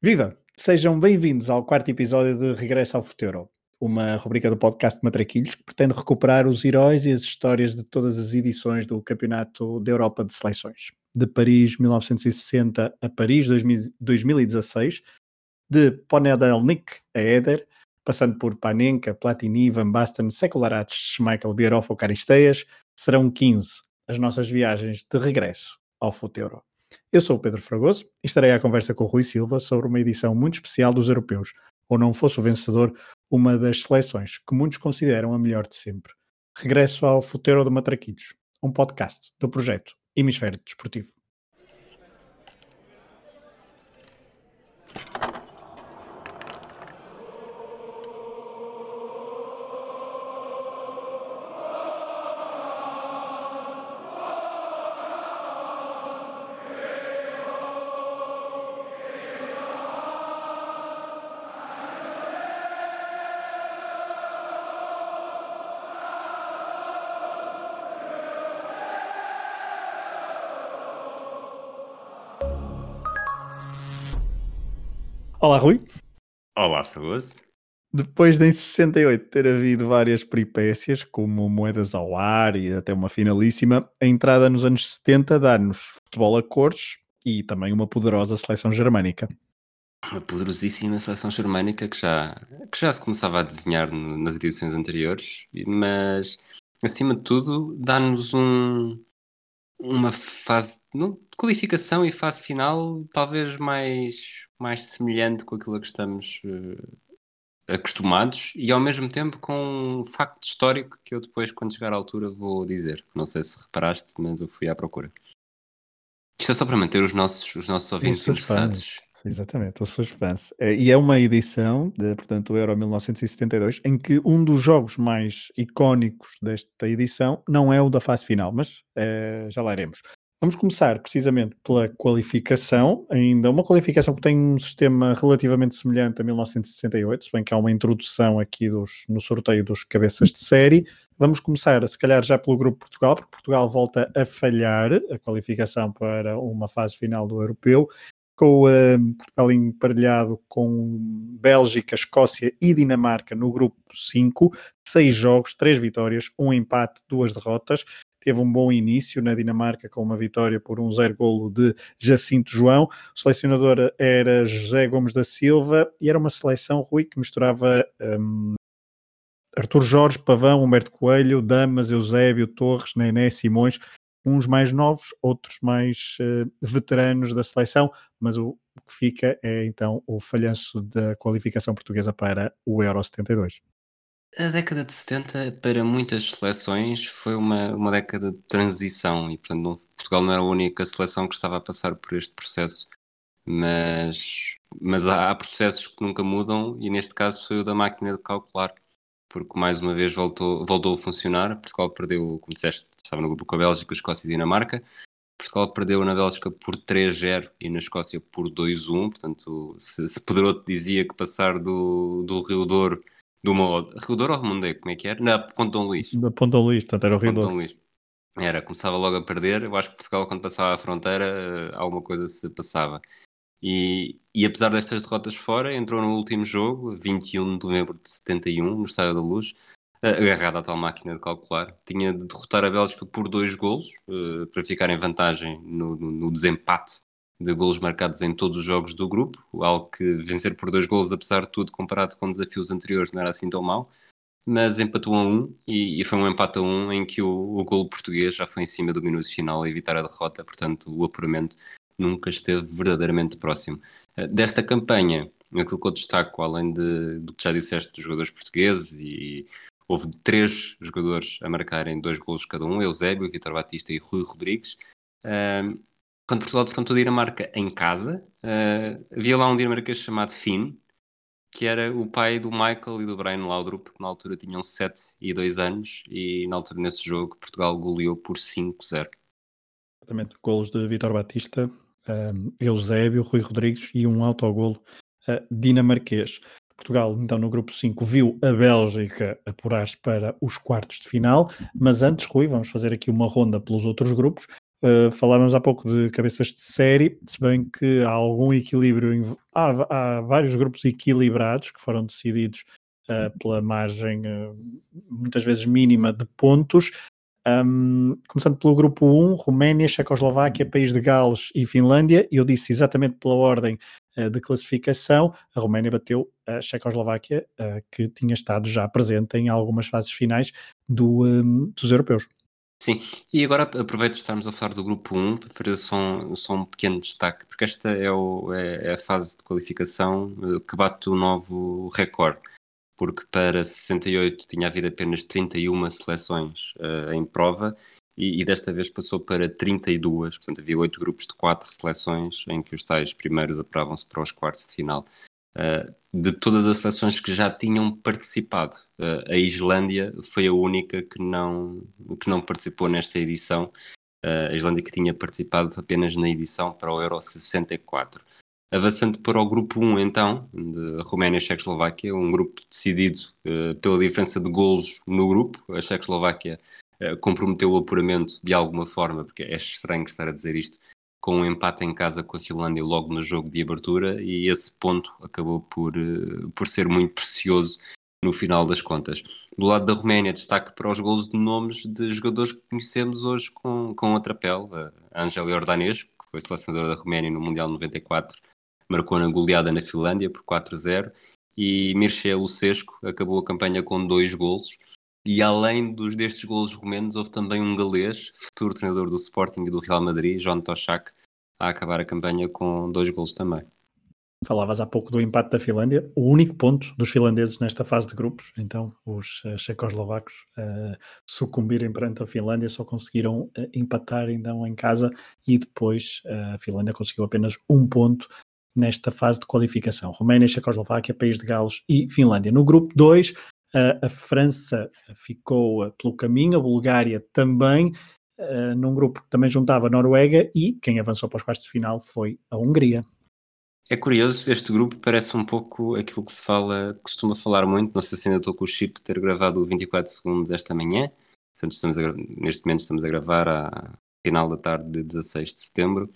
Viva! Sejam bem-vindos ao quarto episódio de Regresso ao Futuro, uma rubrica do podcast Matraquilhos que pretende recuperar os heróis e as histórias de todas as edições do Campeonato da Europa de Seleções. De Paris 1960 a Paris 2016, de Ponedelnik a Éder, passando por Panenka, Platini, Van Basten, Secularates, Schmeichel, Bierhoff ou Caristeias, serão 15 as nossas viagens de regresso ao Futuro. Eu sou o Pedro Fragoso e estarei à conversa com o Rui Silva sobre uma edição muito especial dos europeus, ou não fosse o vencedor, uma das seleções que muitos consideram a melhor de sempre. Regresso ao Futuro de Matraquitos, um podcast do projeto Hemisfério Desportivo. Olá, Rui. Olá, Fragoso. Depois de em 68 ter havido várias peripécias, como moedas ao ar e até uma finalíssima, a entrada nos anos 70 dá-nos futebol a cores e também uma poderosa seleção germânica. Uma poderosíssima seleção germânica que já, que já se começava a desenhar nas edições anteriores, mas acima de tudo dá-nos um, uma fase não, de qualificação e fase final talvez mais, mais semelhante com aquilo a que estamos uh, acostumados e ao mesmo tempo com um facto histórico que eu depois, quando chegar à altura, vou dizer. Não sei se reparaste, mas eu fui à procura. Isto é só para manter os nossos, os nossos ouvintes interessados. Exatamente, o suspense. É, e é uma edição, de, portanto, o Euro 1972, em que um dos jogos mais icónicos desta edição não é o da fase final, mas é, já lá iremos. Vamos começar precisamente pela qualificação, ainda uma qualificação que tem um sistema relativamente semelhante a 1968, se bem que há uma introdução aqui dos, no sorteio dos cabeças de série. Vamos começar, se calhar, já pelo grupo Portugal, porque Portugal volta a falhar a qualificação para uma fase final do europeu com uh, Portugal emparelhado com Bélgica, Escócia e Dinamarca no grupo 5, seis jogos, três vitórias, um empate, duas derrotas. Teve um bom início na Dinamarca com uma vitória por um zero golo de Jacinto João. O selecionador era José Gomes da Silva e era uma seleção, Rui, que misturava um, Artur Jorge, Pavão, Humberto Coelho, Damas, Eusébio, Torres, Nené, Simões, uns mais novos, outros mais uh, veteranos da seleção, mas o, o, que fica é então o falhanço da qualificação portuguesa para o Euro 72. A década de 70 para muitas seleções foi uma, uma década de transição e portanto não, Portugal não era a única seleção que estava a passar por este processo, mas, mas há, há processos que nunca mudam e neste caso foi o da máquina de calcular porque mais uma vez voltou, voltou a funcionar. Portugal perdeu, como disseste, estava no grupo com a Bélgica, a Escócia e a Dinamarca. Portugal perdeu na Bélgica por 3-0 e na Escócia por 2-1. Portanto, se, se Pedroto dizia que passar do, do Rio Douro, do uma, Rio Douro ou Remondé, como é que era? Na Ponte Dom Luís. Da Ponte Dom Luís, portanto era o Rio Douro. Luís. Era, começava logo a perder. Eu acho que Portugal, quando passava a fronteira, eh, alguma coisa se passava. E, e apesar destas derrotas fora, entrou no último jogo, 21 de novembro de 71, no Estádio da Luz, agarrado à tal máquina de calcular. Tinha de derrotar a Bélgica por dois golos, uh, para ficar em vantagem no, no, no, desempate de golos marcados em todos os jogos do grupo, algo que vencer por dois golos, apesar de tudo, comparado com desafios anteriores, não era assim tão mau. Mas empatou a um e, e foi um empate a um em que o, o golo português já foi em cima do minuto final a evitar a derrota, portanto o apuramento nunca esteve verdadeiramente próximo. Eh, desta campanha, aquilo que eu destaco, além de, do que já disseste dos jogadores portugueses, e houve três jogadores a marcarem dois golos cada um, Eusébio, Vitor Batista e Rui Rodrigues. Uh, quando Portugal defrontou a Dinamarca em casa, uh, havia lá um dinamarquês chamado Finn, que era o pai do Michael e do Brian Laudrup, que na altura tinham 7 e 2 anos, e na altura nesse jogo Portugal goleou por 5-0. Exatamente, golos de Vitor Batista, um, Eusébio, Rui Rodrigues e um autogolo uh, dinamarquês. Portugal, então, no grupo 5, viu a Bélgica apurar-se para os quartos de final, mas antes, Rui, vamos fazer aqui uma ronda pelos outros grupos. Uh, falávamos há pouco de cabeças de série, se bem que há algum equilíbrio, há, há vários grupos equilibrados que foram decididos uh, pela margem uh, muitas vezes mínima de pontos. Um, começando pelo grupo 1, Roménia, Checoslováquia, País de Gales e Finlândia. Eu disse exatamente pela ordem de classificação. A Roménia bateu a Checoslováquia, que tinha estado já presente em algumas fases finais do, um, dos europeus. Sim, e agora aproveito de estarmos a falar do grupo 1 para fazer só um, só um pequeno destaque, porque esta é, o, é, é a fase de qualificação eh, que bate o novo recorde, porque para 68 tinha havido apenas 31 seleções uh, em prova e, e, desta vez passou para 32, portanto havia 8 grupos de 4 seleções em que os tais primeiros apuravam-se para os quartos de final. Uh, de todas as seleções que já tinham participado, uh, a Islândia foi a única que não, que não participou nesta edição. Uh, a Islândia que tinha participado apenas na edição para o Euro 64. Avançando para o grupo 1, então, de Roménia e Checoslováquia, um grupo decidido pela diferença de golos no grupo. A Checoslováquia comprometeu o apuramento de alguma forma, porque é estranho estar a dizer isto, com um empate em casa com a Finlândia logo no jogo de abertura e esse ponto acabou por, eh, por ser muito precioso no final das contas. Do lado da Roménia, destaque para os golos de nomes de jogadores que conhecemos hoje com, com outra pele. A Angela que foi selecionadora da Roménia no Mundial 94, marcou na goleada na Finlândia por 4-0 e Mircea Lucescu acabou a campanha com dois golos e além dos, destes golos romenos, houve também um galês, futuro treinador do Sporting e do Real Madrid, John Toshak, a acabar a campanha com dois golos também. Falavas há pouco do empate da Finlândia, o único ponto dos finlandeses nesta fase de grupos, então os uh, checoslovacos uh, sucumbirem perante a Finlândia, só conseguiram uh, empatar então em casa e depois uh, a Finlândia conseguiu apenas um ponto nesta fase de qualificação. Roménia, Checoslováquia, País de Gales e Finlândia. No grupo 2, Uh, a França ficou uh, pelo caminho, a Bulgária também, uh, num grupo que também juntava a Noruega e quem avançou para os quartos de final foi a Hungria. É curioso, este grupo parece um pouco aquilo que se fala, costuma falar muito, não sei se ainda estou com o chip de ter gravado o 24 segundos esta manhã, portanto estamos a, neste momento estamos a gravar à final da tarde de 16 de setembro,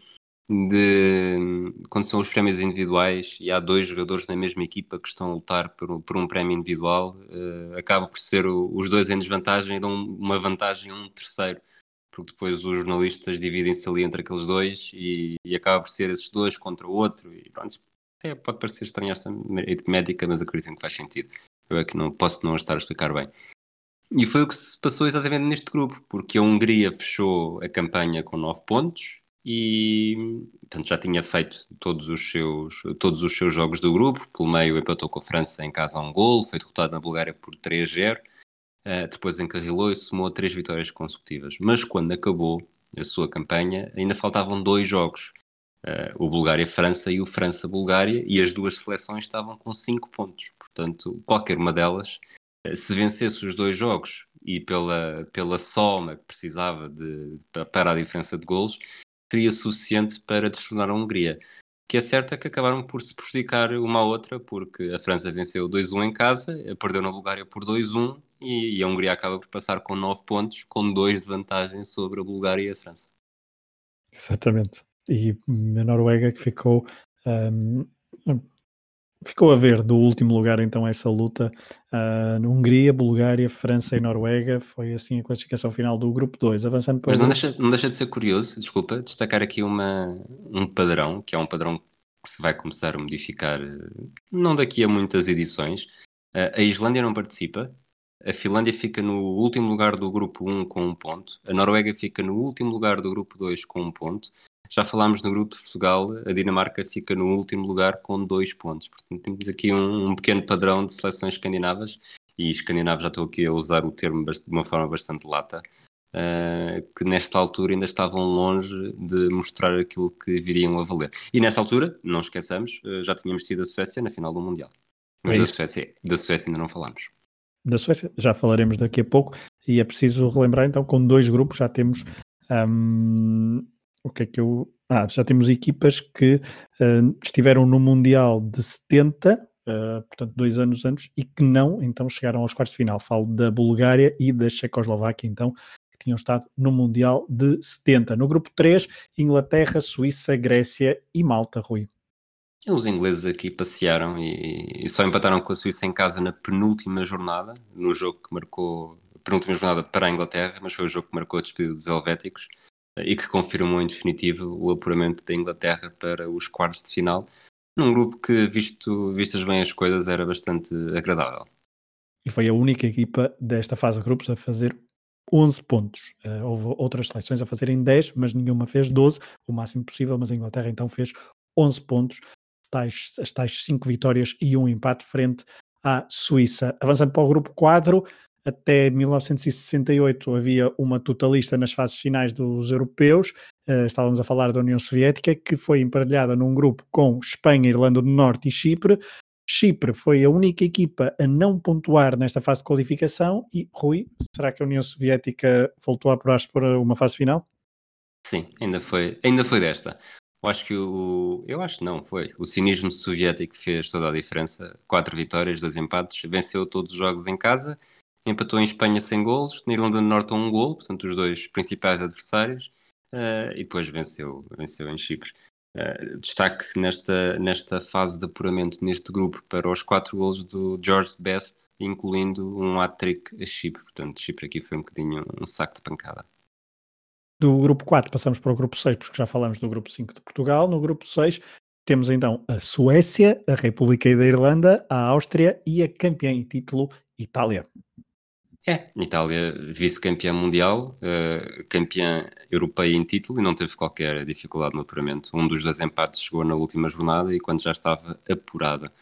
de quando são os prémios individuais e há dois jogadores na mesma equipa que estão a lutar por, por um prémio individual, uh, acaba por ser o, os dois em desvantagem e dão uma vantagem a um terceiro, porque depois os jornalistas dividem-se ali entre aqueles dois e, e, acaba por ser esses dois contra o outro. E pronto, até pode parecer estranho esta médica, mas acredito que faz sentido. Eu é que não posso não estar a explicar bem. E foi o que se passou exatamente neste grupo, porque a Hungria fechou a campanha com 9 pontos e portanto, já tinha feito todos os, seus, todos os seus jogos do grupo. Pelo meio empatou com a França em casa a um gol, foi derrotado na Bulgária por 3-0. Uh, eh, depois encarrilou e somou três vitórias consecutivas. Mas quando acabou a sua campanha, ainda faltavam dois jogos. Uh, o Bulgária-França e o França-Bulgária, e as duas seleções estavam com cinco pontos. Portanto, qualquer uma delas, uh, se vencesse os dois jogos e pela, pela soma que precisava de, para a diferença de golos, seria suficiente para destronar a Hungria. O que é certo é que acabaram por se prejudicar uma à outra, porque a França venceu 2-1 em casa, perdeu na Bulgária por 2-1 e, e, a Hungria acaba por passar com 9 pontos, com 2 de vantagem sobre a Bulgária e a França. Exatamente. E a Noruega que ficou um, ficou a ver do último lugar então essa luta uh, Hungria, Bulgária, França e Noruega foi assim a classificação final do grupo 2, avançando para Mas não, deixa, não deixa de ser curioso, desculpa, destacar aqui uma, um padrão, que é um padrão que se vai começar a modificar não daqui a muitas edições. Uh, a Islândia não participa, a Finlândia fica no último lugar do grupo 1 com um ponto, a Noruega fica no último lugar do grupo 2 com um ponto, já falámos no grupo de Portugal, a Dinamarca fica no último lugar com dois pontos. Portanto, temos aqui um, um pequeno padrão de seleções escandinavas, e escandinavos já estou aqui a usar o termo de uma forma bastante lata, uh, que nesta altura ainda estavam longe de mostrar aquilo que viriam a valer. E nesta altura, não esqueçamos, uh, já tínhamos tido a Suécia na final do Mundial. Mas é da, Suécia, da Suécia ainda não falámos. Da Suécia já falaremos daqui a pouco, e é preciso relembrar então, com dois grupos já temos um, o que é que eu. Ah, já temos equipas que uh, estiveram no Mundial de 70, uh, ah, portanto, dois anos antes, e que não, então, chegaram aos quartos de final. Falo da Bulgária e da Checoslováquia, então, que tinham estado no Mundial de 70. No grupo 3, Inglaterra, Suíça, Grécia e Malta, Rui. Os ingleses aqui passearam e, e, só empataram com a Suíça em casa na penúltima jornada, no jogo que marcou penúltima jornada para a Inglaterra, mas foi o jogo que marcou a despedida dos helvéticos e que confirmou em definitivo o apuramento da Inglaterra para os quartos de final, num grupo que, visto, vistas bem as coisas, era bastante agradável. E foi a única equipa desta fase de grupos a fazer 11 pontos. Uh, houve outras seleções a fazerem 10, mas nenhuma fez 12, o máximo possível, mas a Inglaterra então fez 11 pontos, tais, as tais 5 vitórias e um empate frente à Suíça. Avançando para o grupo 4, até 1968 havia uma totalista nas fases finais dos europeus, uh, estávamos a falar da União Soviética, que foi emparelhada num grupo com Espanha, Irlanda do Norte e Chipre. Chipre foi a única equipa a não pontuar nesta fase de qualificação e, Rui, será que a União Soviética voltou a apurar-se para uma fase final? Sim, ainda foi, ainda foi desta. Eu acho que o. Eu acho que não, foi. O cinismo soviético fez toda a diferença. Quatro vitórias, dois empates, venceu todos os jogos em casa, empatou em Espanha sem golos, na Irlanda do Norte um gol, portanto, os dois principais adversários, uh, e depois venceu, venceu em Chipre. Uh, destaque nesta, nesta fase de apuramento neste grupo para os quatro golos do George Best, incluindo um hat-trick a Chipre. Portanto, Chipre aqui foi um bocadinho um saco de pancada. Do grupo 4 passamos para o grupo 6, porque já falamos do grupo 5 de Portugal. No grupo 6 temos então a Suécia, a República da Irlanda, a Áustria e a campeã em título, Itália. É, Itália vice-campeã mundial, uh, campeã europeia em título e não teve qualquer dificuldade no apuramento. Um dos dois empates chegou na última jornada e quando já estava apurada.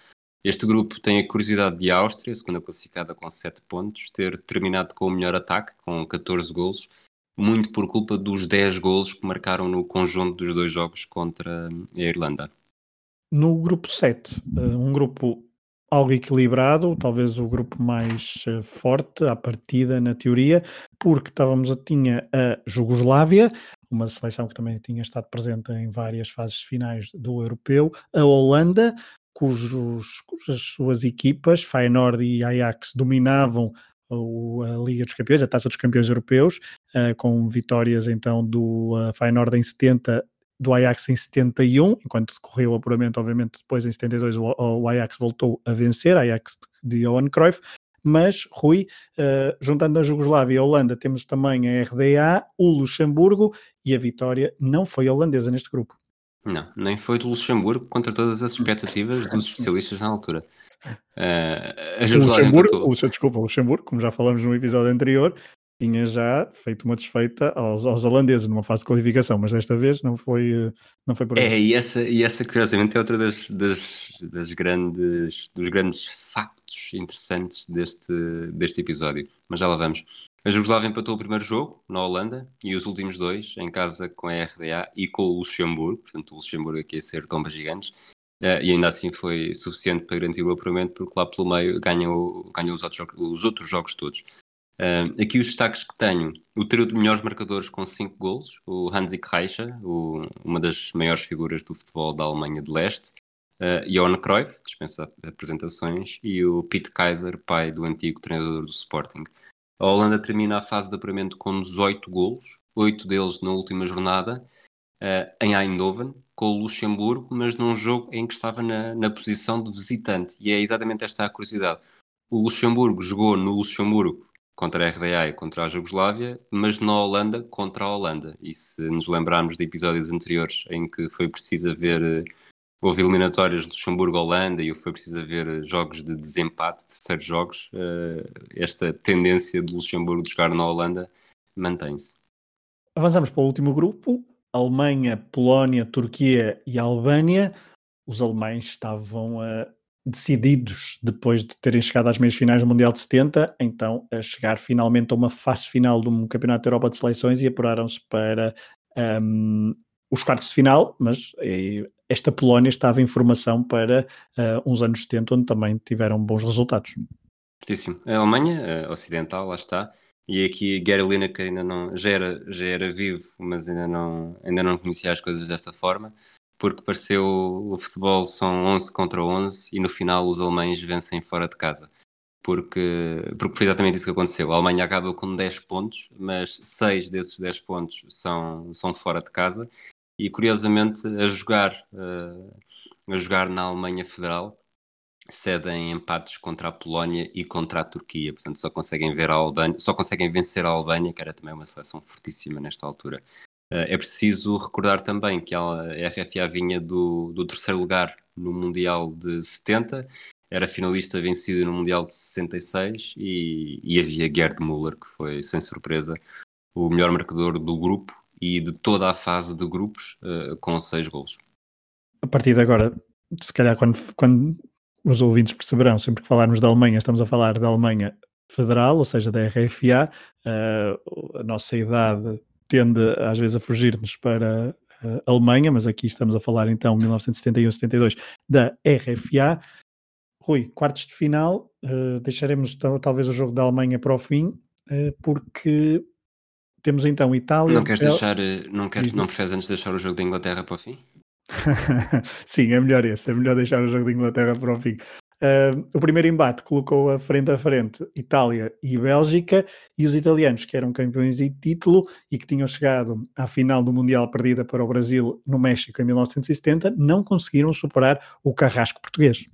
Este grupo tem a curiosidade de Áustria, segunda classificada com 7 pontos, ter terminado com o melhor ataque, com 14 golos, muito por culpa dos 10 golos que marcaram no conjunto dos dois jogos contra a Irlanda. No grupo 7, eh, um grupo algo equilibrado, talvez o grupo mais eh, forte à partida na teoria, porque estávamos a, tinha a Jugoslávia, uma seleção que também tinha estado presente em várias fases finais do europeu, a Holanda, cujos, cujas suas equipas, Feyenoord e Ajax, dominavam a Liga dos Campeões, a Taça dos Campeões Europeus, uh, com vitórias então do uh, Feyenoord em 70, do Ajax em 71, enquanto decorreu o apuramento, obviamente depois em 72 o, o Ajax voltou a vencer, Ajax de Johan Cruyff, mas Rui, uh, juntando a Jugoslávia e a Holanda, temos também a RDA, o Luxemburgo e a vitória não foi holandesa neste grupo. Não, nem foi do Luxemburgo contra todas as expectativas dos especialistas na altura. Uh, o Luxemburgo, o, desculpa, o Luxemburgo, como já falamos no episódio anterior, tinha já feito uma desfeita aos, aos holandeses numa fase de qualificação, mas desta vez não foi, não foi por aí. É, e essa, e essa curiosamente é outra das, das, das grandes, dos grandes factos interessantes deste, deste episódio. Mas já lá vamos. A Jugoslávia empatou o primeiro jogo na Holanda e os últimos dois em casa com a RDA e com o Luxemburgo, portanto o Luxemburgo aqui a ser tombas gigantes, Uh, e ainda assim foi suficiente para garantir o apuramento, porque lá pelo meio ganham, ganham os, outros, os outros jogos todos. Uh, aqui os destaques que tenho: o trio de melhores marcadores com 5 golos, o Hansi Reicha, o, uma das maiores figuras do futebol da Alemanha de Leste, uh, Johan Cruyff, dispensa apresentações, e o Pete Kaiser, pai do antigo treinador do Sporting. A Holanda termina a fase de apuramento com 18 golos, 8 deles na última jornada, uh, em Eindhoven, com o Luxemburgo, mas num jogo em que estava na, na posição de visitante. E é exatamente esta a curiosidade. O Luxemburgo jogou no Luxemburgo contra a RDA e contra a Jugoslávia, mas na Holanda contra a Holanda. E se nos lembrarmos de episódios anteriores em que foi preciso haver. Eh, houve eliminatórias Luxemburgo-Holanda e foi preciso haver eh, jogos de desempate, terceiros jogos. Esta tendência de Luxemburgo de jogar na Holanda mantém-se. Avançamos para o último grupo, Alemanha, Polónia, Turquia e Albânia, os alemães estavam uh, decididos, depois de terem chegado às meias finais do Mundial de 70, então a chegar finalmente a uma fase final do Campeonato da Europa de Seleções e apuraram-se para um, os quartos de final, mas eh, esta Polónia estava em formação para uh, uns anos 70, onde também tiveram bons resultados. Certíssimo. A Alemanha, a ocidental, lá está, e aqui Gary Lineker ainda não já era, já era vivo, mas ainda não, ainda não conhecia as coisas desta forma, porque pareceu o futebol são 11 contra 11 e no final os alemães vencem fora de casa. porque, porque foi exatamente isso que aconteceu. A Alemanha acaba com 10 pontos, mas 6 desses 10 pontos são, são fora de casa. E curiosamente, a jogar, uh, a jogar na Alemanha Federal, cedem empates contra a Polónia e contra a Turquia. Portanto, só conseguem ver a Albânia, só conseguem vencer a Albânia, que era também uma seleção fortíssima nesta altura. Uh, é preciso recordar também que a RFA vinha do, do terceiro lugar no Mundial de 70 era finalista vencida no Mundial de 66 e, e havia Gerd Müller, que foi, sem surpresa, o melhor marcador do grupo e de toda a fase de grupos, uh, com seis golos. A partir de agora, se calhar quando, quando os ouvintes perceberão, sempre que falarmos da Alemanha, estamos a falar da Alemanha Federal, ou seja, da RFA, uh, a nossa idade tende às vezes a fugir-nos para a Alemanha, mas aqui estamos a falar então 1971-72 da RFA. Rui, quartos de final, uh, deixaremos talvez o jogo da Alemanha para o fim, uh, porque temos então Itália. Não queres deixar, eh, não, queres, não preferes antes deixar o jogo da Inglaterra para o fim? Sim, é melhor esse, é melhor deixar o jogo da Inglaterra para o fim. Uh, o primeiro embate colocou a frente a frente Itália e Bélgica, e os italianos, que eram campeões de título e que tinham chegado à final do Mundial perdida para o Brasil no México em 1970, não conseguiram superar o carrasco português.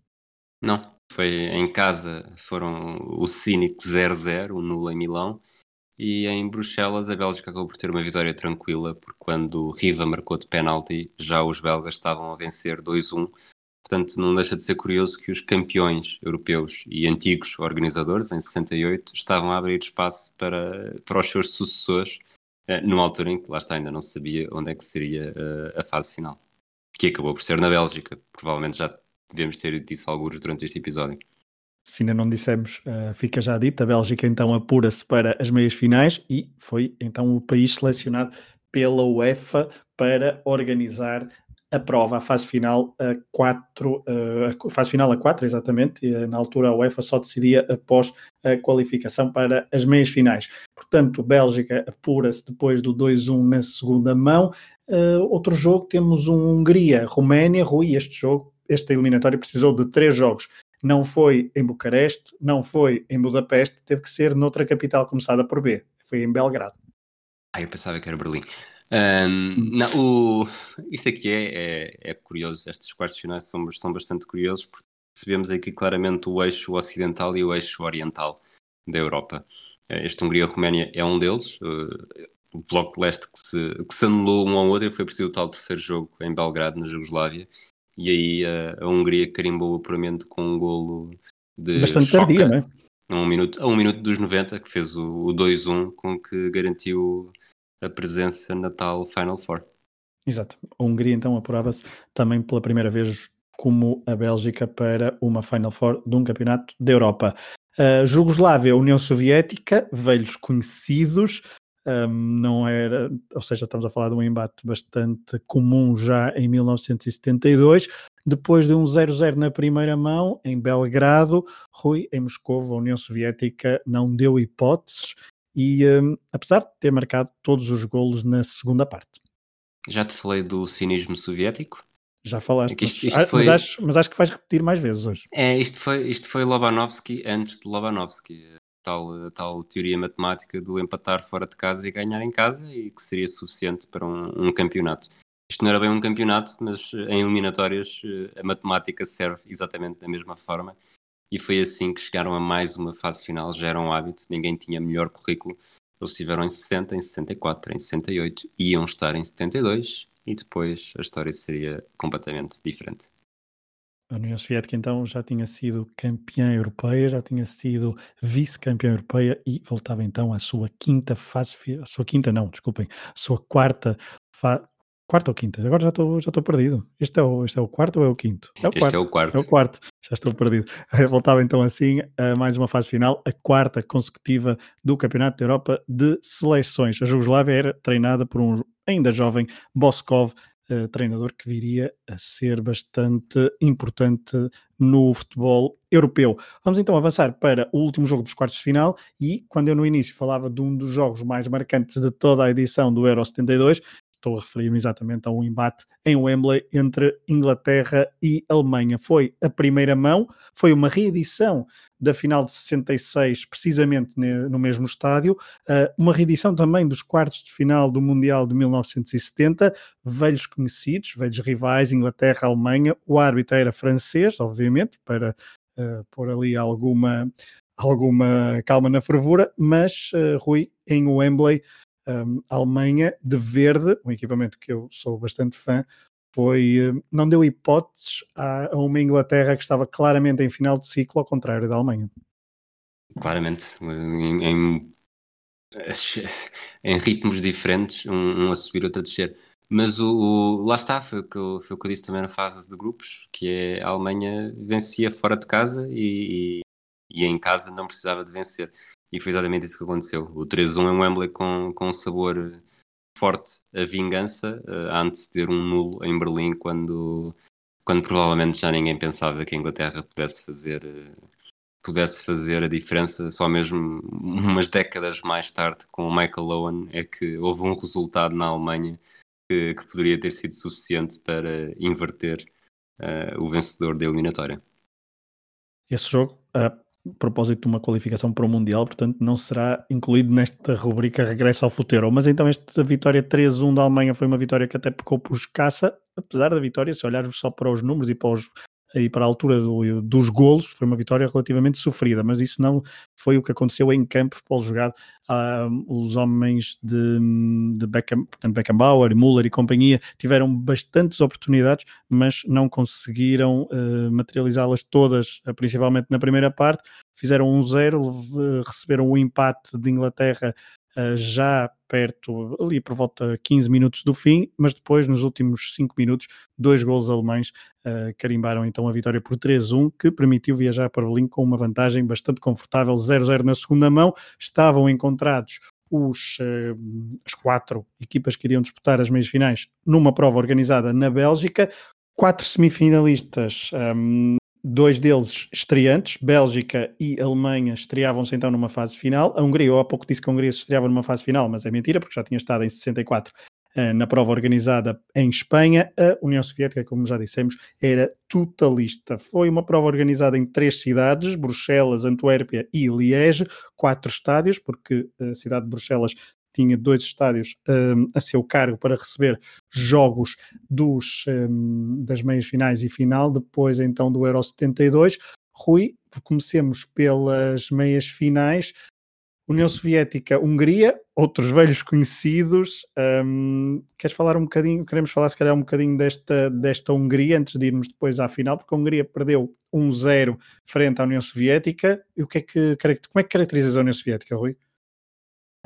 Não, foi em casa, foram o Cynic 0-0, o nulo em Milão, e em Bruxelas a Bélgica acabou por ter uma vitória tranquila, porque quando Riva marcou de penalti, já os belgas estavam a vencer 2-1. Portanto, não deixa de ser curioso que os campeões europeus e antigos organizadores, em 68, estavam a abrir espaço para, para os seus sucessores, eh, numa altura em que, lá está, ainda não se sabia onde é que seria eh, a fase final. Que acabou por ser na Bélgica. Provavelmente já devemos ter dito alguns durante este episódio. Se ainda não dissemos, uh, fica já dito. A Bélgica então apura-se para as meias finais e foi então o país selecionado pela UEFA para organizar a prova, a fase final a 4, uh, a fase final a 4, exatamente, e, na altura a UEFA só decidia após a qualificação para as meias finais. Portanto, Bélgica apura-se depois do 2-1 na segunda mão. Uh, outro jogo, temos um Hungria-Roménia. Rui, este jogo esta eliminatória precisou de três jogos. Não foi em Bucareste, não foi em Budapeste, teve que ser noutra capital começada por B. Foi em Belgrado. Ah, eu pensava que era Berlim. Um, não, o, isto aqui é, é, é, curioso, estes quartos finais são, são bastante curiosos porque percebemos aqui claramente o eixo ocidental e o eixo oriental da Europa. Este Hungria-Roménia é um deles, o Bloco de Leste que se, que se anulou um ao outro e foi preciso o tal terceiro jogo em Belgrado, na Jugoslávia, e aí a, a Hungria carimbou o apuramento com um golo de bastante tardia, não é? A um, minuto, a um minuto dos 90, que fez o, o 2-1, com que garantiu a presença na tal Final Four. Exato. A Hungria então apurava-se também pela primeira vez como a Bélgica para uma Final Four de um campeonato da Europa. A Jugoslávia, União Soviética, velhos conhecidos, um, não era, ou seja, estamos a falar de um embate bastante comum já em 1972. Depois de um 0-0 na primeira mão, em Belgrado, Rui, em Moscou, a União Soviética não deu hipóteses e, um, apesar de ter marcado todos os golos na segunda parte. Já te falei do cinismo soviético? Já falaste, é isto, isto mas, foi... mas, acho, mas, acho, que vais repetir mais vezes hoje. É, isto foi, isto foi Lobanovsky antes de Lobanovsky tal, tal teoria matemática do empatar fora de casa e ganhar em casa e que seria suficiente para um, um campeonato. Isto não era bem um campeonato, mas em eliminatórias eh, a matemática serve exatamente da mesma forma e foi assim que chegaram a mais uma fase final, já era um hábito, ninguém tinha melhor currículo. Eles estiveram em 60, em 64, em 68, iam estar em 72 e depois a história seria completamente diferente. A União Soviética então já tinha sido campeã europeia, já tinha sido vice-campeã europeia e voltava então à sua quinta fase, a sua quinta não, desculpem, a sua quarta fase, quarta ou quinta? Agora já estou já perdido. Este é, o, este é o quarto ou é o quinto? É o este quarto. é o quarto. É o quarto, já estou perdido. Voltava então assim a mais uma fase final, a quarta consecutiva do Campeonato da Europa de Seleções. A Jugoslávia era treinada por um ainda jovem Boskov, uh, treinador que viria a ser bastante importante no futebol europeu. Vamos então avançar para o último jogo dos quartos de final e quando eu no início falava de um dos jogos mais marcantes de toda a edição do Euro 72, estou a referir-me exatamente a um embate em Wembley entre Inglaterra e Alemanha. Foi a primeira mão, foi uma reedição da final de 66, precisamente no mesmo estádio, uh, uma reedição também dos quartos de final do Mundial de 1970, velhos conhecidos, velhos rivais, Inglaterra, Alemanha, o árbitro era francês, obviamente, para uh, pôr ali alguma, alguma calma na fervura, mas uh, Rui, em Wembley, um, Alemanha de verde, um equipamento que eu sou bastante fã, foi, hum, não deu hipóteses a, a uma Inglaterra que estava claramente em final de ciclo, ao contrário da Alemanha. Claramente, em, em, em ritmos diferentes, um, um, a subir, outro a descer. Mas o, o, lá está, foi o, que eu, foi o que eu disse também na fase de grupos, que é a Alemanha vencia fora de casa e, e, e em casa não precisava de vencer. E foi exatamente isso que aconteceu. O 3-1 é um Wembley com, com um sabor forte a vingança, uh, a anteceder um nulo em Berlim, quando, quando provavelmente já ninguém pensava que a Inglaterra pudesse fazer, uh, pudesse fazer a diferença. Só mesmo umas décadas mais tarde, com o Michael Owen, é que houve um resultado na Alemanha que, que poderia ter sido suficiente para inverter uh, o vencedor da eliminatória. Esse jogo, propósito de uma qualificação para o Mundial, portanto não será incluído nesta rubrica Regresso ao Futuro. Mas então esta vitória 3-1 da Alemanha foi uma vitória que até pecou por escassa, apesar da vitória, se olharmos só para os números e para os e para a altura do, dos golos, foi uma vitória relativamente sofrida, mas isso não foi o que aconteceu em campo, futebol jogado. Uh, os homens de, de Beckham, portanto, Beckenbauer, Müller e companhia tiveram bastantes oportunidades, mas não conseguiram uh, materializá-las todas, uh, principalmente na primeira parte. Fizeram um zero, receberam o um empate de Inglaterra já perto, ali por volta de 15 minutos do fim, mas depois, nos últimos 5 minutos, dois gols alemães uh, carimbaram então a vitória por 3-1, que permitiu viajar para Berlim com uma vantagem bastante confortável, 0-0 na segunda mão. Estavam encontrados os, uh, as quatro equipas que iriam disputar as meias finais numa prova organizada na Bélgica. Quatro semifinalistas um, dois deles estreantes, Bélgica e Alemanha, estreavam-se então numa fase final. A Hungria, eu há pouco disse que a Hungria se estreava numa fase final, mas é mentira, porque já tinha estado em 64 eh, na prova organizada em Espanha. A União Soviética, como já dissemos, era totalista. Foi uma prova organizada em três cidades, Bruxelas, Antuérpia e Liege, quatro estádios, porque a cidade de Bruxelas tinha dois estádios um, a seu cargo para receber jogos dos, um, das meias finais e final, depois então do Euro 72. Rui, comecemos pelas meias finais. União Soviética, Hungria, outros velhos conhecidos. Um, queres falar um bocadinho? Queremos falar, se calhar, um bocadinho desta, desta Hungria antes de irmos depois à final, porque a Hungria perdeu 1-0 frente à União Soviética. E o que é que, como é que caracterizas a União Soviética, Rui?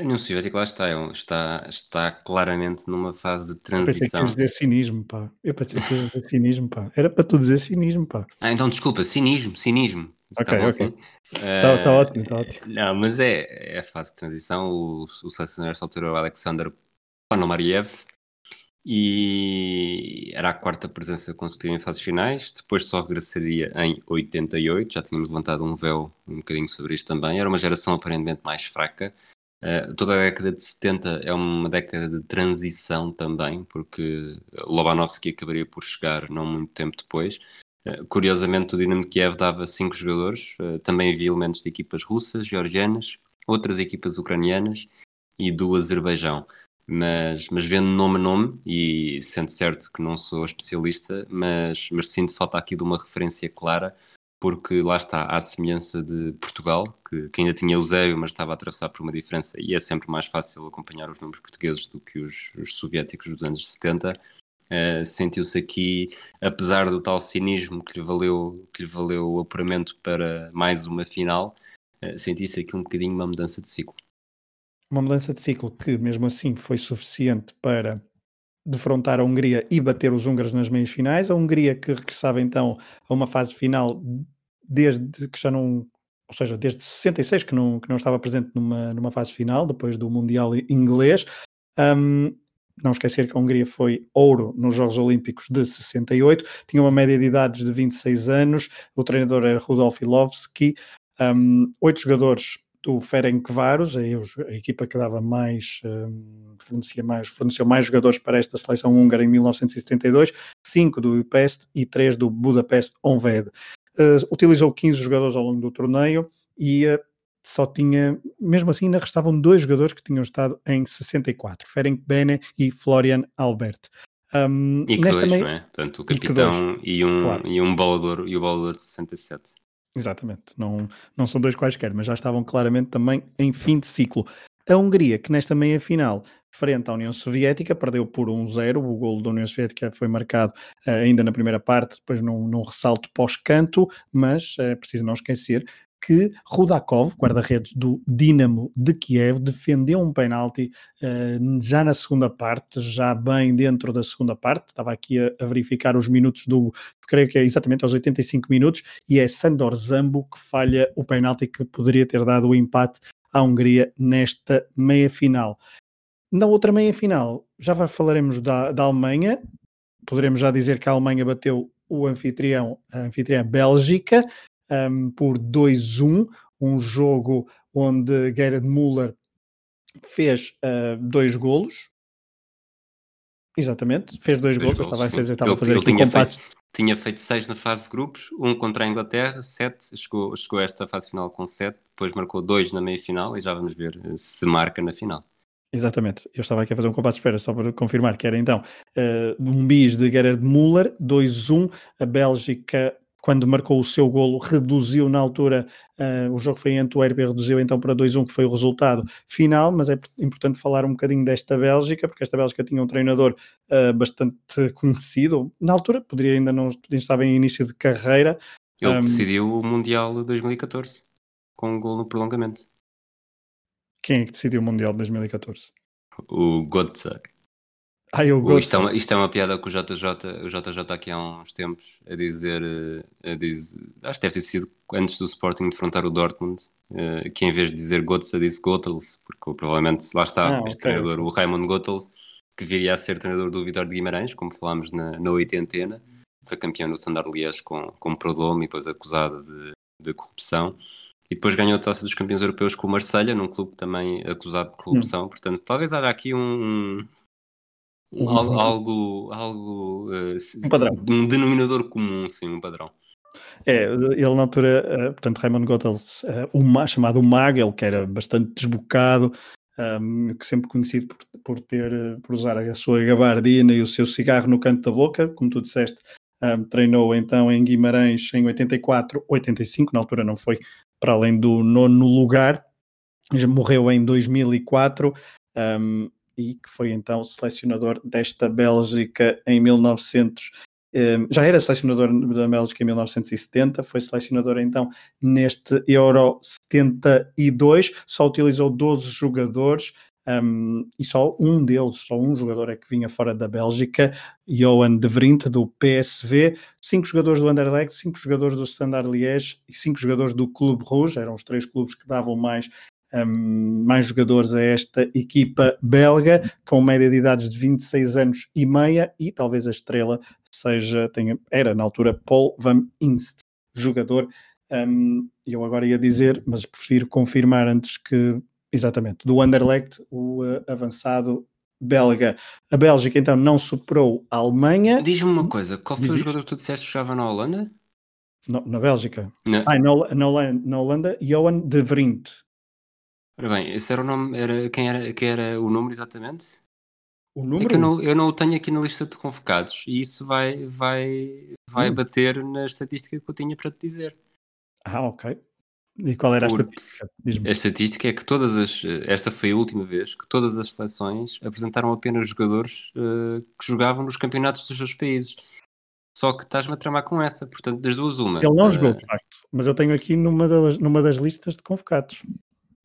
A União Soviética lá está, está, está claramente numa fase de transição. Eu pensei que dizer cinismo, pá. Eu pensei que dizer cinismo, pá. Era para tu dizer cinismo, pá. Ah, então desculpa, cinismo, cinismo. ok, ok. Está assim? uh, tá ótimo, está ótimo. Não, mas é, é a fase de transição. O, o selecionador nesta altura é o Alexander Panomariev e era a quarta presença consecutiva em fases finais. Depois só regressaria em 88. Já tínhamos levantado um véu um bocadinho sobre isto também. Era uma geração aparentemente mais fraca. Uh, toda a década de 70 é uma década de transição também, porque Lobanovski acabaria por chegar não muito tempo depois. Uh, curiosamente, o Dinamo Kiev dava cinco jogadores, uh, também havia elementos de equipas russas, georgianas, outras equipas ucranianas e do Azerbaijão. Mas, mas vendo nome a nome, e sendo certo que não sou especialista, mas, mas sinto falta aqui de uma referência clara porque lá está, à semelhança de Portugal, que, que, ainda tinha Eusébio, mas estava a atravessar por uma diferença, e é sempre mais fácil acompanhar os nomes portugueses do que os, os soviéticos dos anos 70. Uh, eh, sentiu-se aqui, apesar do tal cinismo que lhe valeu, que lhe valeu o apuramento para mais uma final, uh, senti-se aqui um bocadinho uma mudança de ciclo. Uma mudança de ciclo que, mesmo assim, foi suficiente para defrontar a Hungria e bater os húngaros nas meias finais. A Hungria que regressava então a uma fase final desde que já não, ou seja, desde 66 que não, que não estava presente numa, numa fase final, depois do Mundial inglês. Um, não esquecer que a Hungria foi ouro nos Jogos Olímpicos de 68, tinha uma média de idades de 26 anos, o treinador era Rudolf Ilovski, um, oito jogadores do Ferencváros, a, a equipa que dava mais, um, fornecia mais, forneceu mais jogadores para esta seleção húngara em 1972, 5 do Pest e 3 do Budapest Honved. Uh, utilizou 15 jogadores ao longo do torneio e uh, só tinha, mesmo assim, ainda restavam dois jogadores que tinham estado em 64, Ferenc Bene e Florian Albert. Um, e que dois, também... não é? Portanto, o capitão e, e um, claro. e um bolador, e o bolador de 67. Exatamente, não, não são dois quaisquer, mas já estavam claramente também em fim de ciclo. A Hungria, que nesta meia-final, frente à União Soviética, perdeu por 1-0. O golo da União Soviética foi marcado uh, ainda na primeira parte, depois num, num ressalto pós-canto, mas é uh, preciso não esquecer que Rudakov, guarda-redes do Dinamo de Kiev, defendeu um penalti uh, já na segunda parte, já bem dentro da segunda parte. Estava aqui a, a, verificar os minutos do, creio que é exatamente aos 85 minutos, e é Sandor Zambo que falha o penalti que poderia ter dado o empate à Hungria nesta meia-final. Na outra meia-final, já falaremos da, da Alemanha, poderemos já dizer que a Alemanha bateu o anfitrião, a anfitriã Bélgica, um, por 2-1, um jogo onde Gerard Müller fez uh, dois golos. Exatamente, fez dois, dois golos. Estava a fazer, estava ele, a fazer ele tinha, feito, tinha feito seis na fase de grupos, um contra a Inglaterra, sete, chegou, chegou a esta fase final com sete, depois marcou dois na meia final e já vamos ver eh, se marca na final. Exatamente, eu estava aqui a fazer um compasso de espera só para confirmar que era então uh, um bis de Gerard Müller, 2-1, a Bélgica quando marcou o seu golo, reduziu na altura, uh, o jogo foi em Antuérpia, reduziu então para 2-1, que foi o resultado final, mas é importante falar um bocadinho desta Bélgica, porque esta Bélgica tinha um treinador uh, bastante conhecido, na altura poderia ainda não estava em início de carreira. Ele um, decidiu o Mundial de 2014, com um golo no prolongamento. Quem é que decidiu o Mundial de 2014? O Götze. Ah, eu gosto. Isto é, uma, isto é uma piada com o JJ, o JJ aqui há uns tempos a dizer, eh, a dizer, acho que deve ter sido antes do Sporting defrontar o Dortmund, eh, que em vez de dizer Götze disse Gottels, porque provavelmente lá está ah, este okay. treinador, o Raymond Gottels, que viria a ser treinador do Vitória de Guimarães, como falámos na, na oitentena, foi campeão no Standard Liège com, com Prodome e depois acusado de, de corrupção. E depois ganhou a taça dos campeões europeus com o Marselha, num clube também acusado de corrupção. Hum. Portanto, talvez haja aqui um, um, algo, algo uh, um, padrão. um denominador comum, sim, um padrão. É, ele na altura, uh, portanto, Raymond Goethals, uh, um, chamado Mag, ele que era bastante desbocado, um, que sempre conhecido por, por, ter, por usar a sua gabardina e o seu cigarro no canto da boca, como tu disseste, um, treinou então em Guimarães em 84, 85, na altura não foi para além do nono lugar, morreu em 2004, um, e que foi então selecionador desta Bélgica em 1900. Ehm, já era selecionador da Bélgica em 1970, foi selecionador então neste Euro 72, só utilizou 12 jogadores, um, e só um deles, só um jogador é que vinha fora da Bélgica, Johan de Vrint, do PSV, cinco jogadores do Anderlecht, cinco jogadores do Standard Liège e cinco jogadores do Clube Rouge, eram os três clubes que davam mais um, mais jogadores a esta equipa belga, com média de idades de 26 anos e meia, e talvez a estrela seja, tenha, era na altura Paul Van Inst, jogador. Um, eu agora ia dizer, mas prefiro confirmar antes que, exatamente, do Anderlecht, o uh, avançado belga. A Bélgica então não superou a Alemanha. Diz-me uma coisa, qual foi Diz o jogador que tu disseste que jogava na Holanda? No, na Bélgica? Não. Ah, na, na, na Holanda, Johan de Vrint. Ora bem, esse era o nome, era, quem, era, quem era o número exatamente? O número? É que eu não, eu não o tenho aqui na lista de convocados e isso vai, vai, vai hum. bater na estatística que eu tinha para te dizer. Ah, ok. E qual era Porque a estatística? A estatística é que todas as. Esta foi a última vez que todas as seleções apresentaram apenas jogadores uh, que jogavam nos campeonatos dos seus países. Só que estás-me a tramar com essa, portanto, das duas, uma. Ele não uh, jogou, de facto, mas eu tenho aqui numa das, numa das listas de convocados.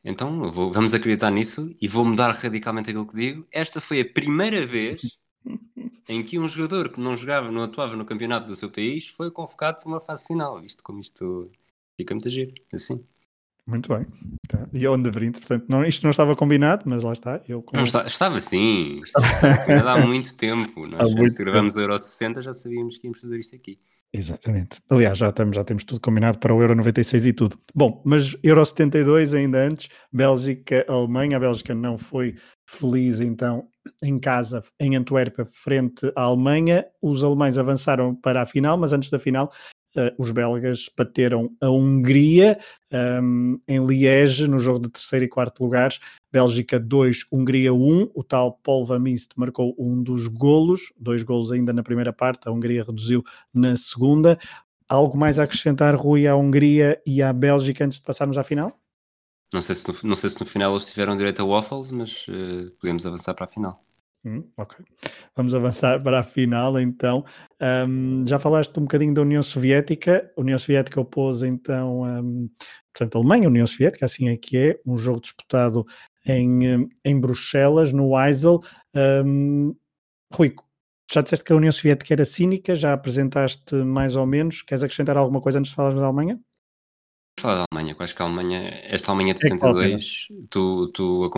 Então vou, vamos acreditar nisso e vou mudar radicalmente aquilo que digo. Esta foi a primeira vez em que um jogador que não jogava, não atuava no campeonato do seu país foi convocado para uma fase final. Isto como isto fica muito giro, assim. Muito bem. Tá. E onde Vrint, portanto, não, isto não estava combinado, mas lá está. Eu, não, está, estava sim. Estava, há muito tempo. Nós, há muito gravamos o Euro 60, já sabíamos que íamos fazer isto aqui. Exatamente. Aliás, já, estamos, já temos tudo combinado para o Euro 96 e tudo. Bom, mas Euro 72 ainda antes, Bélgica, Alemanha. A Bélgica não foi feliz então em casa, em Antuérpia, frente à Alemanha. Os alemães avançaram para a final, mas antes da final Uh, os belgas bateram a Hungria um, em Liege no jogo de terceiro e quarto lugares. Bélgica 2, Hungria 1. O tal Paul Van Mist marcou um dos golos, dois golos ainda na primeira parte. A Hungria reduziu na segunda. Algo mais a acrescentar, Rui, à Hungria e à Bélgica antes de passarmos à final? Não sei se no, não sei se no final eles tiveram direito a waffles, mas uh, podemos avançar para a final. Hum, ok. Vamos avançar para a final então. Um, já falaste um bocadinho da União Soviética. A União Soviética opôs então, um, portanto, a Alemanha, a União Soviética, assim é que é, um jogo disputado em, em Bruxelas, no Eisel. Um, Rui, já disseste que a União Soviética era cínica, já apresentaste mais ou menos. Queres acrescentar alguma coisa antes de falar da Alemanha? Falar da Alemanha, acho que a Alemanha, esta Alemanha de 72, é tu, tu,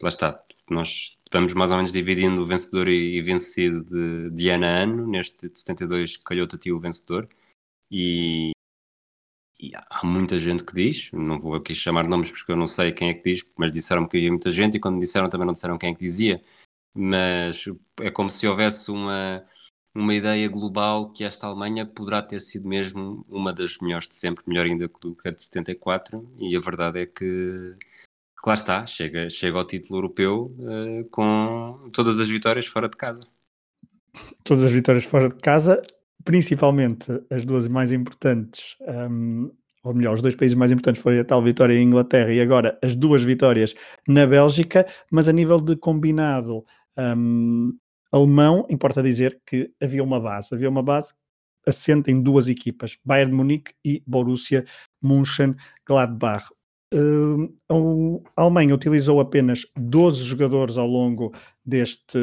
lá está, nós vamos mais ou menos dividindo o vencedor e, e vencido de, de, ano a ano. Neste de 72 calhou-te a ti o vencedor. E, e, há muita gente que diz, não vou aqui chamar nomes porque eu não sei quem é que diz, mas disseram que havia muita gente e quando disseram também não disseram quem é que dizia. Mas é como se houvesse uma, uma ideia global que esta Alemanha poderá ter sido mesmo uma das melhores de sempre, melhor ainda do que a de 74, e a verdade é que que lá está, chega, chega ao título europeu uh, com todas as vitórias fora de casa. Todas as vitórias fora de casa, principalmente as duas mais importantes, um, ou melhor, os dois países mais importantes foi a tal vitória em Inglaterra e agora as duas vitórias na Bélgica, mas a nível de combinado um, alemão, importa dizer que havia uma base, havia uma base assente em duas equipas, Bayern de Munique e Borussia Mönchengladbach. Uh, a Alemanha utilizou apenas 12 jogadores ao longo deste,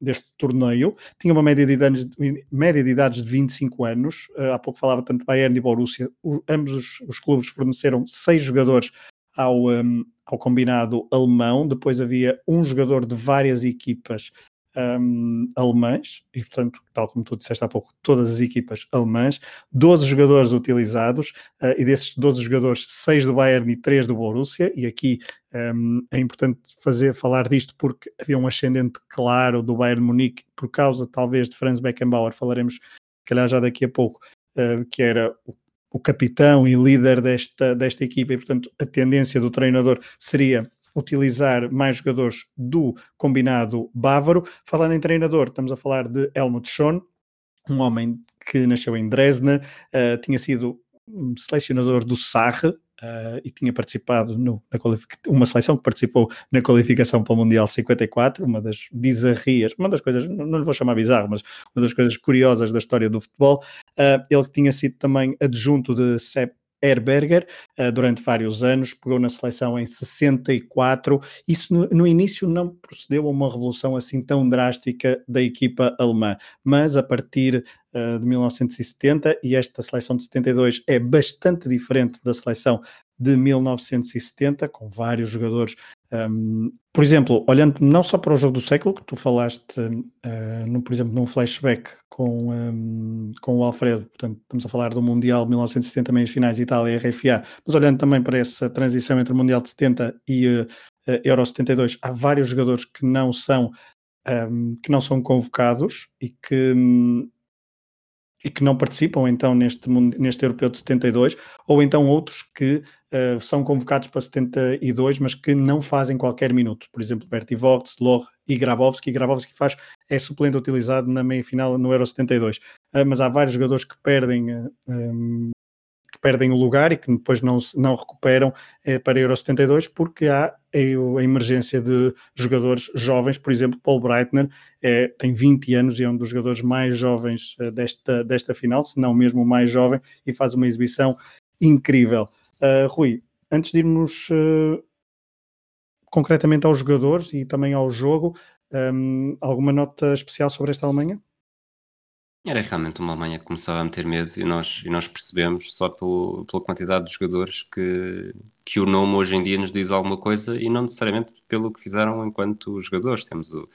deste torneio, tinha uma média de idades, média de, idades de 25 anos, uh, há pouco falava tanto Bayern e Borussia, o, ambos os, os, clubes forneceram seis jogadores ao, um, ao combinado alemão, depois havia um jogador de várias equipas um, alemãs, e portanto, tal como tu disseste há pouco, todas as equipas alemãs, 12 jogadores utilizados, uh, e desses 12 jogadores, 6 do Bayern e 3 do Borussia, e aqui um, é importante fazer, falar disto porque havia um ascendente claro do Bayern Munique, por causa talvez de Franz Beckenbauer, falaremos, calhar já daqui a pouco, uh, que era o o capitão e líder desta, desta equipa, e portanto a tendência do treinador seria utilizar mais jogadores do combinado bávaro. Falando em treinador, estamos a falar de Helmut Schoen, um homem que nasceu em Dresden, uh, tinha sido selecionador do Sarre, Uh, e tinha participado no, na uma seleção que participou na qualificação para o Mundial 54, uma das bizarrias, uma das coisas, não, não lhe vou chamar bizarro, mas uma das coisas curiosas da história do futebol. Uh, ele tinha sido também adjunto de Sepp Herberger uh, durante vários anos, pegou na seleção em 64. Isso no, no, início não procedeu a uma revolução assim tão drástica da equipa alemã, mas a partir uh, de 1970, e esta seleção de 72 é bastante diferente da seleção de 1970, com vários jogadores um, por exemplo, olhando não só para o jogo do século, que tu falaste, uh, no, por exemplo, num flashback com, um, com o Alfredo, portanto, estamos a falar do Mundial de 1970, meias finais Itália e RFA, mas olhando também para essa transição entre o Mundial de 70 e uh, Euro 72, há vários jogadores que não são, um, que não são convocados e que, um, e que não participam então neste, neste europeu de 72, ou então outros que uh, são convocados para 72, mas que não fazem qualquer minuto. Por exemplo, Berti Vogt, Lor e Grabowski. Grabowski faz, é suplente utilizado na meia-final no Euro 72. Uh, eh, mas há vários jogadores que perdem uh, um, perdem o lugar e que depois não, não recuperam eh, para Euro 72 porque há a emergência de jogadores jovens, por exemplo, Paul Breitner eh, tem 20 anos e é um dos jogadores mais jovens eh, desta, desta final, se não mesmo o mais jovem, e faz uma exibição incrível. Uh, Rui, antes de irmos uh, concretamente aos jogadores e também ao jogo, um, alguma nota especial sobre esta Alemanha? Era realmente uma Alemanha que começava a meter medo e nós, e nós percebemos só pelo, pela quantidade de jogadores que, que o nome hoje em dia nos diz alguma coisa e não necessariamente pelo que fizeram enquanto jogadores. Temos o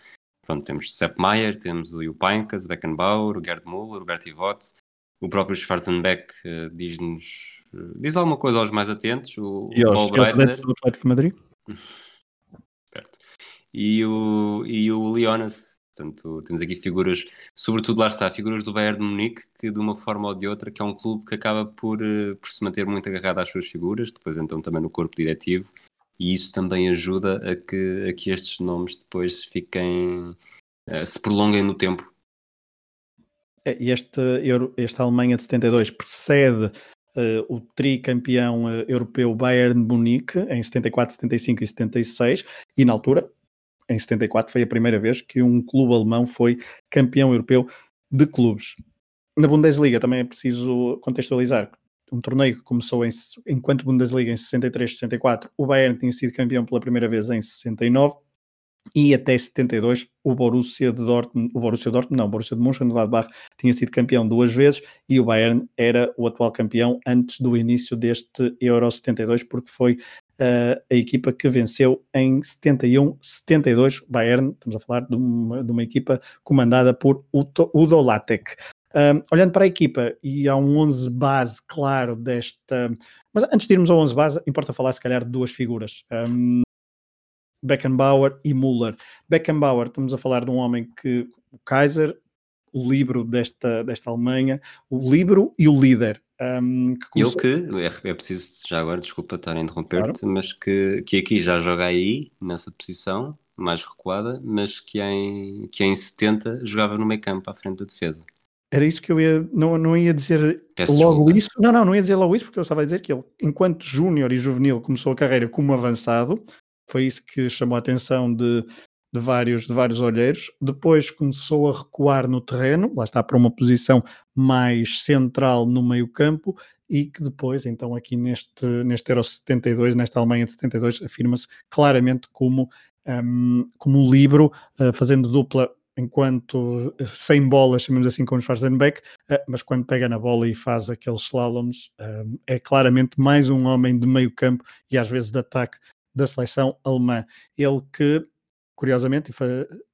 pronto, temos Sepp Maier, temos o Jupainkas, Beckenbauer, o Gerd Müller, o Berti Vogt, o próprio Schwarzenbeck uh, diz-nos diz alguma coisa aos mais atentos. O, e aos, Paul Breitner. do Atlético Madrid. Perto. E o, e o Leonas. Portanto, temos aqui figuras, sobretudo lá está, figuras do Bayern de Munique, que de uma forma ou de outra, que é um clube que acaba por, uh, por se manter muito agarrado às suas figuras, depois então também no corpo diretivo, e isso também ajuda a que, a que estes nomes depois fiquem, uh, se prolonguem no tempo. É, e este, esta Alemanha de 72 precede Uh, o tricampeão uh, europeu Bayern Munique em 74, 75 e 76, e na altura, em 74, foi a primeira vez que um clube alemão foi campeão europeu de clubes. Na Bundesliga também é preciso contextualizar. Um torneio que começou em, enquanto Bundesliga em 63, 64, o Bayern tinha sido campeão pela primeira vez em 69, e até 72 o Borussia de Dortmund, o Borussia Dortmund não, o Borussia de Mönchengladbach tinha sido campeão duas vezes e o Bayern era o atual campeão antes do início deste Euro 72 porque foi uh, a equipa que venceu em 71, 72 Bayern, estamos a falar de uma, de uma equipa comandada por Udo, Udo Lattek. Um, olhando para a equipa, e há um 11 base claro desta. Mas antes de irmos ao 11 base, importa falar se calhar de duas figuras. Um, Beckenbauer e Müller. Beckenbauer, estamos a falar de um homem que o Kaiser, o livro desta, desta Alemanha, o livro e o líder. Um, que começou... Ele que, é, preciso, já agora, desculpa estar a interromper-te, claro. mas que, que aqui já joga aí, nessa posição, mais recuada, mas que em, que em 70 jogava no meio campo à frente da defesa. Era isso que eu ia, não, não ia dizer Peço logo desculpa. isso, não, não, não ia dizer logo isso, porque eu estava a dizer que ele, enquanto júnior e juvenil, começou a carreira como avançado, foi isso que chamou a atenção de, de, vários, de vários olheiros. Depois começou a recuar no terreno, lá está para uma posição mais central no meio-campo, e que depois, então, aqui neste, neste Euro 72, nesta Alemanha de 72, afirma-se claramente como, um, como livro, uh, fazendo dupla enquanto sem bola, chamamos assim como Schwarzenbeck, uh, mas quando pega na bola e faz aqueles slaloms, uh, é claramente mais um homem de meio campo e às vezes de ataque da seleção alemã. Ele que, curiosamente,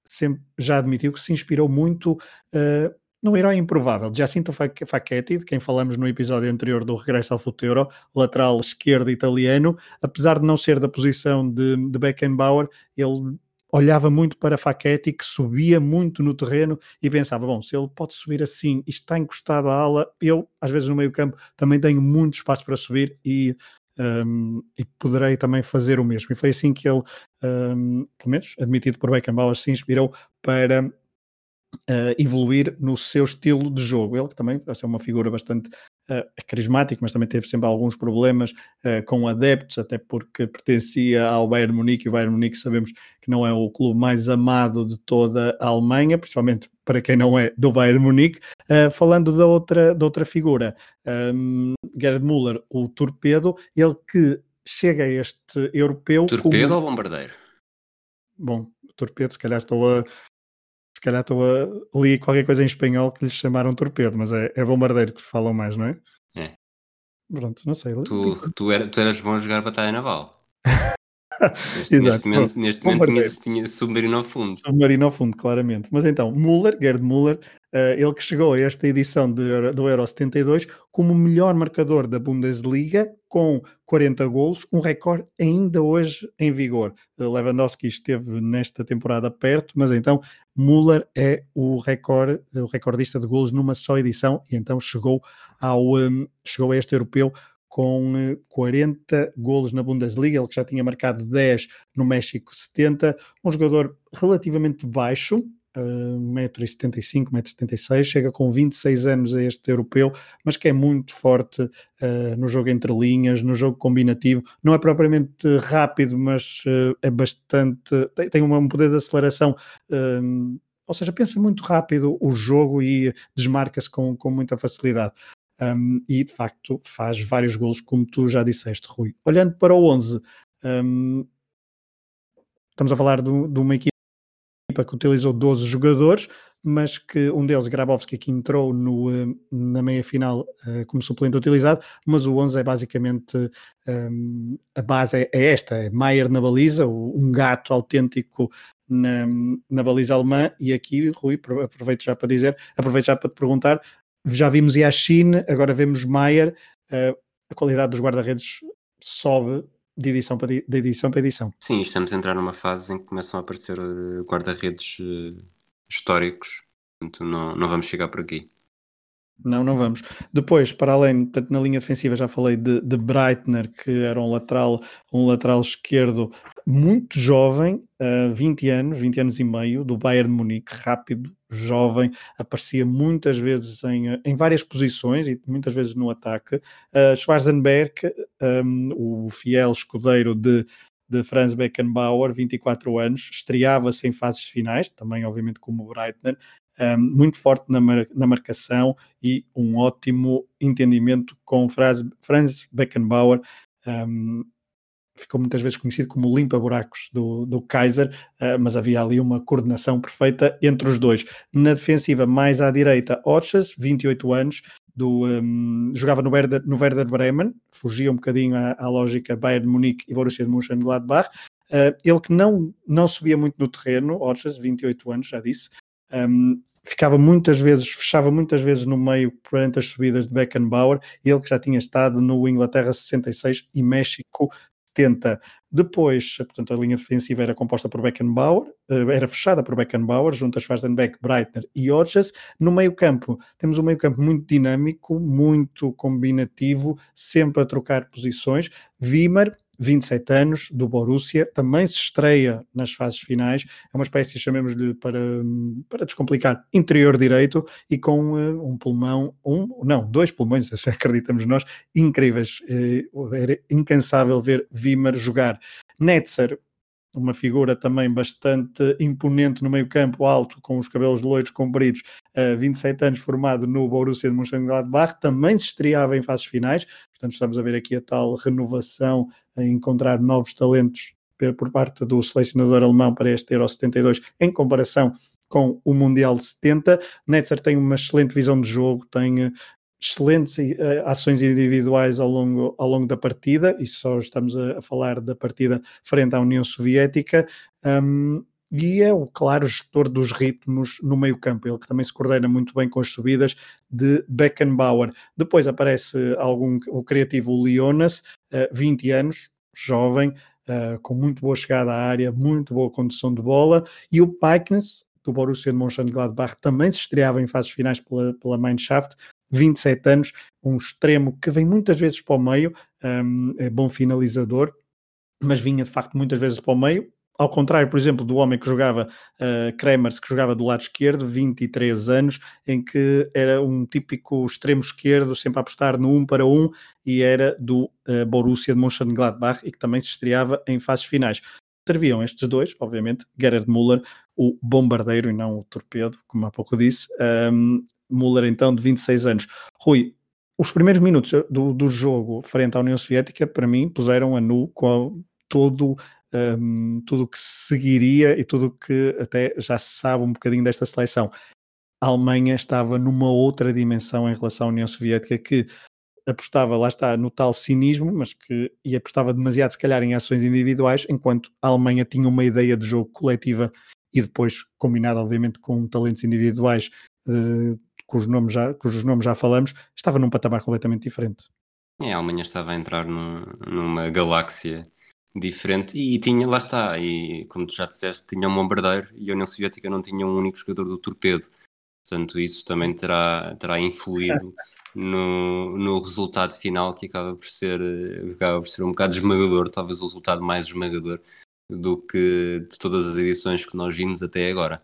sempre já admitiu que se inspirou muito uh, num herói improvável, Jacinto Facchetti, de quem falamos no episódio anterior do Regresso ao Futuro, lateral esquerdo italiano, apesar de não ser da posição de, de Beckenbauer, ele olhava muito para Facchetti, que subia muito no terreno e pensava, bom, se ele pode subir assim e está encostado à ala, eu, às vezes no meio campo, também tenho muito espaço para subir e um, e poderei também fazer o mesmo. E foi assim que ele, pelo menos admitido por Beckenbauer, se inspirou para uh, evoluir no seu estilo de jogo. Ele que também vai ser uma figura bastante uh, carismática, mas também teve sempre alguns problemas uh, com adeptos, até porque pertencia ao Bayern Munique, e o Bayern Munique sabemos que não é o clube mais amado de toda a Alemanha, principalmente para quem não é do Bayern Munique. falando da outra, da outra figura, um, Müller, o torpedo, ele que chega a este europeu... Torpedo como... ou bombardeiro? Bom, torpedo, se calhar estou a, se calhar estou a li qualquer coisa em espanhol que lhes chamaram torpedo, mas é, é bombardeiro que falam mais, não é? É. Pronto, não sei. Tu, tu, era, tu eras bom a jogar batalha naval. Neste, neste momento, neste momento tinha, tinha, submarino ao fundo. Submarino ao fundo, claramente. Mas então, Müller, Gerd Müller, uh, ele que chegou a esta edição de, do Euro 72 como o melhor marcador da Bundesliga, com 40 golos, um recorde ainda hoje em vigor. Lewandowski esteve nesta temporada perto, mas então Müller é o, recorde, o recordista de golos numa só edição e então chegou, ao, um, chegou a este europeu com 40 eh, golos na Bundesliga, ele que já tinha marcado 10 no México 70, um jogador relativamente baixo, uh, 1,75m, 1,76m, chega com 26 anos a este europeu, mas que é muito forte uh, no jogo entre linhas, no jogo combinativo, não é propriamente rápido, mas uh, é bastante, tem, tem um poder de aceleração uh, ou seja, pensa muito rápido o jogo e desmarca-se com, com muita facilidade um, e de facto faz vários golos, como tu já disseste, Rui. Olhando para o 11, um, estamos a falar de, de, uma equipa que utilizou 12 jogadores, mas que um deles, Grabowski, que entrou no, na meia final uh, como suplente utilizado, mas o 11 é basicamente um, a base é, é esta, é Maier na baliza, um gato autêntico na, na baliza alemã, e aqui, Rui, aproveito já para dizer, aproveito já para te perguntar já vimos Yashin, agora vemos Maier, a qualidade dos guarda-redes sobe de edição, para, de edição para edição. Sim, estamos a entrar numa fase em que começam a aparecer eh, guarda-redes uh, históricos, portanto não, não vamos chegar por aqui. Não, não vamos. Depois, para além, portanto, na linha defensiva já falei de, de Breitner, que era um lateral, um lateral esquerdo muito jovem, uh, 20 anos, 20 anos e meio, do Bayern de Munique, rápido, jovem, aparecia muitas vezes em, em várias posições e muitas vezes no ataque. Uh, Schwarzenberg, um, o fiel escudeiro de, de Franz Beckenbauer, 24 anos, estreava-se em fases finais, também obviamente como Breitner, um, muito forte na, mar, na, marcação e um ótimo entendimento com Franz, Franz Beckenbauer. Um, ficou muitas vezes conhecido como limpa-buracos do, do Kaiser, uh, mas havia ali uma coordenação perfeita entre os dois. Na defensiva, mais à direita, Otschas, 28 anos, do, um, jogava no Werder, no Werder Bremen, fugia um bocadinho à, à lógica Bayern de Munique e Borussia de Mönchengladbach. Uh, ele que não, não subia muito no terreno, Otschas, 28 anos, já disse, um, ficava muitas vezes, fechava muitas vezes no meio perante as subidas de Beckenbauer, ele que já tinha estado no Inglaterra 66 e México 70. Depois, portanto, a linha defensiva era composta por Beckenbauer, eh, era fechada por Beckenbauer, junto a Schwarzenbeck, Breitner e Hodges. No meio-campo, temos um meio-campo muito dinâmico, muito combinativo, sempre a trocar posições. Wimmer, 27 anos, do Borussia, também se estreia nas fases finais, é uma espécie, chamemos-lhe para, para descomplicar, interior direito e com uh, um pulmão, um, não, dois pulmões, acreditamos nós, incríveis. Uh, era incansável ver Wimmer jogar. Netzer, uma figura também bastante imponente no meio campo, alto, com os cabelos loiros compridos, uh, 27 anos, formado no Borussia de Mönchengladbach, também se estreava em fases finais, portanto estamos a ver aqui a tal renovação, a encontrar novos talentos por parte do selecionador alemão para este Euro 72 em comparação com o Mundial de 70. Netzer tem uma excelente visão de jogo, tem excelentes uh, ações individuais ao longo, ao longo da partida, e só estamos a, a falar da partida frente à União Soviética, um, e é o claro gestor dos ritmos no meio campo, ele que também se coordena muito bem com as subidas de Beckenbauer. Depois aparece algum, o criativo Leonas, uh, 20 anos, jovem, uh, com muito boa chegada à área, muito boa condução de bola, e o Piknes, do Borussia de Mönchengladbach, também se estreava em fases finais pela, pela Mannschaft, 27 anos, um extremo que vem muitas vezes para o meio, um, é bom finalizador, mas vinha de facto muitas vezes para o meio. Ao contrário, por exemplo, do homem que jogava uh, Kremers, que jogava do lado esquerdo, 23 anos, em que era um típico extremo esquerdo, sempre a apostar no 1 um para 1, um, e era do uh, Borussia de Mönchengladbach e que também se estreava em fases finais. Serviam estes dois, obviamente, Gerard Müller, o bombardeiro e não o torpedo, como há pouco disse, um, Muller, então, de 26 anos. Rui, os primeiros minutos do, do jogo frente à União Soviética, para mim, puseram a nu com todo um, tudo o que seguiria e tudo o que até já se sabe um bocadinho desta seleção. A Alemanha estava numa outra dimensão em relação à União Soviética que apostava, lá está, no tal cinismo, mas que e apostava demasiado, se calhar, em ações individuais, enquanto a Alemanha tinha uma ideia de jogo coletiva e depois combinada, obviamente, com talentos individuais uh, cujos nomes já, cujos nomes já falamos, estava num patamar completamente diferente. É, a Alemanha estava a entrar numa galáxia diferente e, e, tinha, lá está, e como tu já disseste, tinha um bombardeiro e a União Soviética não tinha um único jogador do torpedo. Portanto, isso também terá, terá influído no, no resultado final que acaba por ser acaba por ser um bocado esmagador, talvez o resultado mais esmagador do que de todas as edições que nós vimos até agora.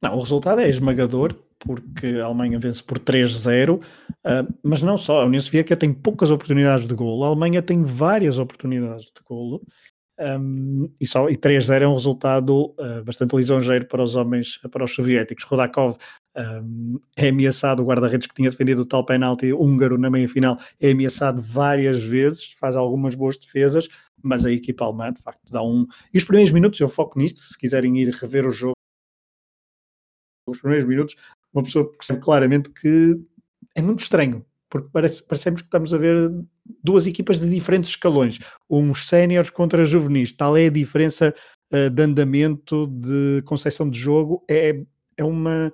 Não, o resultado é esmagador porque a Alemanha vence por 3-0, uh, ah, mas não só, a União Soviética tem poucas oportunidades de golo, a Alemanha tem várias oportunidades de golo, um, e, só, e 3-0 é um resultado uh, bastante lisonjeiro para os homens, para os soviéticos. Rodakov um, é ameaçado, o guarda-redes que tinha defendido o tal penalti húngaro na meia-final, é ameaçado várias vezes, faz algumas boas defesas, mas a equipa alemã, de facto, dá um... E os primeiros minutos, eu foco nisto, se quiserem ir rever o jogo, os primeiros minutos, uma pessoa percebe claramente que é muito estranho, porque parece, parecemos que estamos a ver duas equipas de diferentes escalões, uns séniores contra juvenis, tal é a diferença uh, de andamento, de concepção de jogo, é, é uma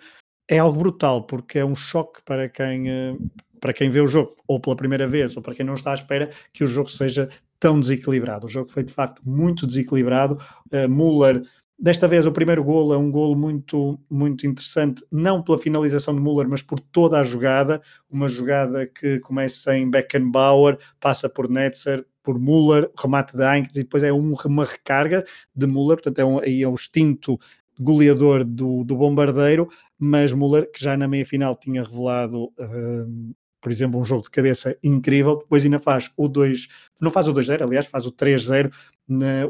é algo brutal, porque é um choque para quem, eh, para quem vê o jogo, ou pela primeira vez, ou para quem não está à espera que o jogo seja tão desequilibrado. O jogo foi de facto muito desequilibrado. Uh, Muller, desta vez o primeiro golo é um golo muito, muito interessante, não pela finalização de Muller, mas por toda a jogada. Uma jogada que começa em Beckenbauer, passa por Netzer, por Muller, remate de Heinz e depois é uma recarga de Muller, portanto é um, é o instinto goleador do, do Bombardeiro, mas Muller, que já na meia-final tinha revelado, uh, por exemplo, um jogo de cabeça incrível, depois ainda faz o 2, não faz o 2-0, aliás, faz o 3-0,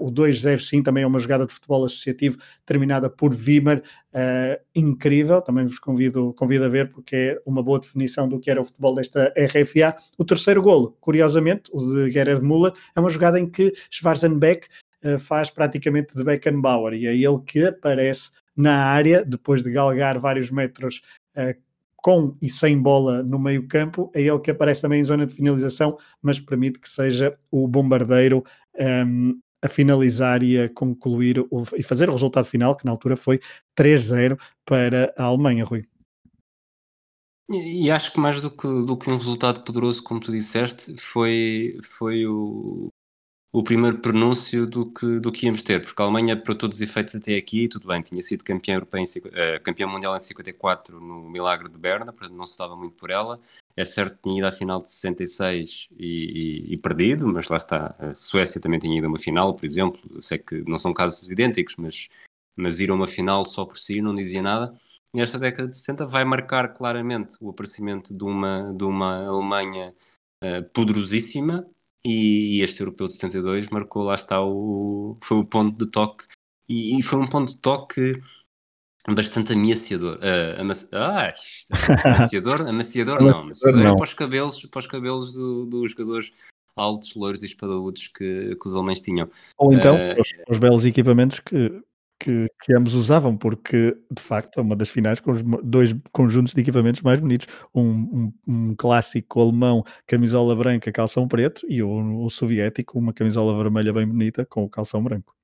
o 2-0 sim, também é uma jogada de futebol associativo terminada por Wimmer, uh, incrível, também vos convido, convido a ver porque é uma boa definição do que era o futebol desta RFA. O terceiro golo, curiosamente, o de Gerard Müller, é uma jogada em que Schwarzenbeck uh, faz praticamente de Beckenbauer e é ele que aparece na área, depois de galgar vários metros uh, com e sem bola no meio campo, é ele que aparece também em zona de finalização, mas permite que seja o bombardeiro um, a finalizar e a concluir o, e fazer o resultado final, que na altura foi 3-0 para a Alemanha, Rui. E acho que mais do que, do que um resultado poderoso, como tu disseste, foi, foi o, o primeiro pronúncio do que, do que íamos ter, porque a Alemanha, para todos os efeitos até aqui, tudo bem, tinha sido campeã, europeia em, uh, campeã mundial em 54 no Milagre de Berna, portanto não se dava muito por ela. É certo que tinha ido à final de 66 e, e, e, perdido, mas lá está. A Suécia também tinha ido a uma final, por exemplo. Sei que não são casos idênticos, mas, mas ir a uma final só por si não dizia nada. E esta década de 70 vai marcar claramente o aparecimento de uma, de uma Alemanha uh, poderosíssima, e, este europeu de 72 marcou, lá está, o, foi o ponto de toque, e, e foi um ponto de toque bastante ameaçador. Uh, amaci... ah, amaciador? amaciador não, amaciador não. É para os cabelos, para os cabelos do, dos jogadores altos, loiros e espadaúdos que, que os alemães tinham. Ou então, uh, os, os, belos equipamentos que, que, que, ambos usavam, porque de facto é uma das finais com os dois conjuntos de equipamentos mais bonitos. Um, um, um clássico alemão, camisola branca, calção preto, e o, o, soviético, uma camisola vermelha bem bonita com o calção branco.